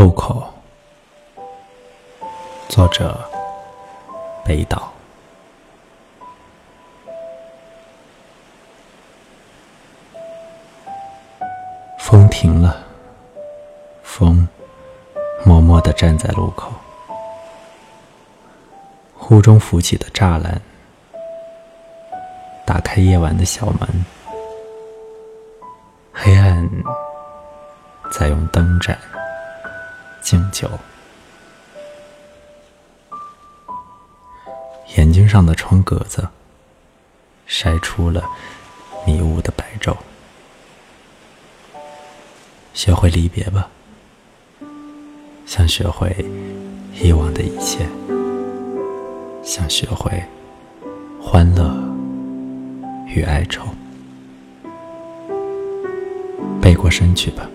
路口，作者北岛。风停了，风默默的站在路口，湖中浮起的栅栏，打开夜晚的小门，黑暗在用灯盏。敬酒，眼睛上的窗格子晒出了迷雾的白昼。学会离别吧，想学会以往的一切，想学会欢乐与哀愁，背过身去吧。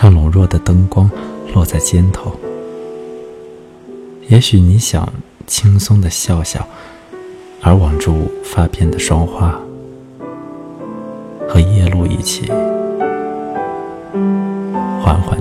让笼弱的灯光落在肩头，也许你想轻松的笑笑，而挽住发片的霜花，和夜路一起缓缓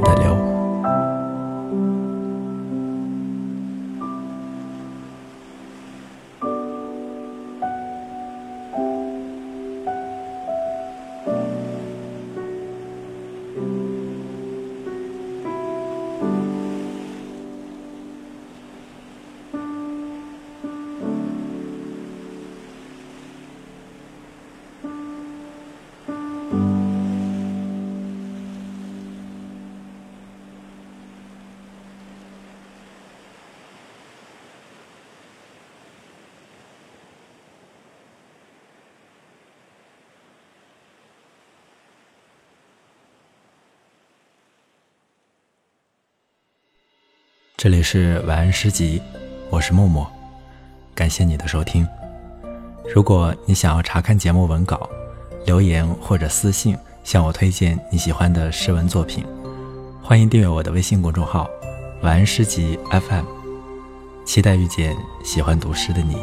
这里是晚安诗集，我是默默，感谢你的收听。如果你想要查看节目文稿，留言或者私信向我推荐你喜欢的诗文作品，欢迎订阅我的微信公众号“晚安诗集 FM”，期待遇见喜欢读诗的你。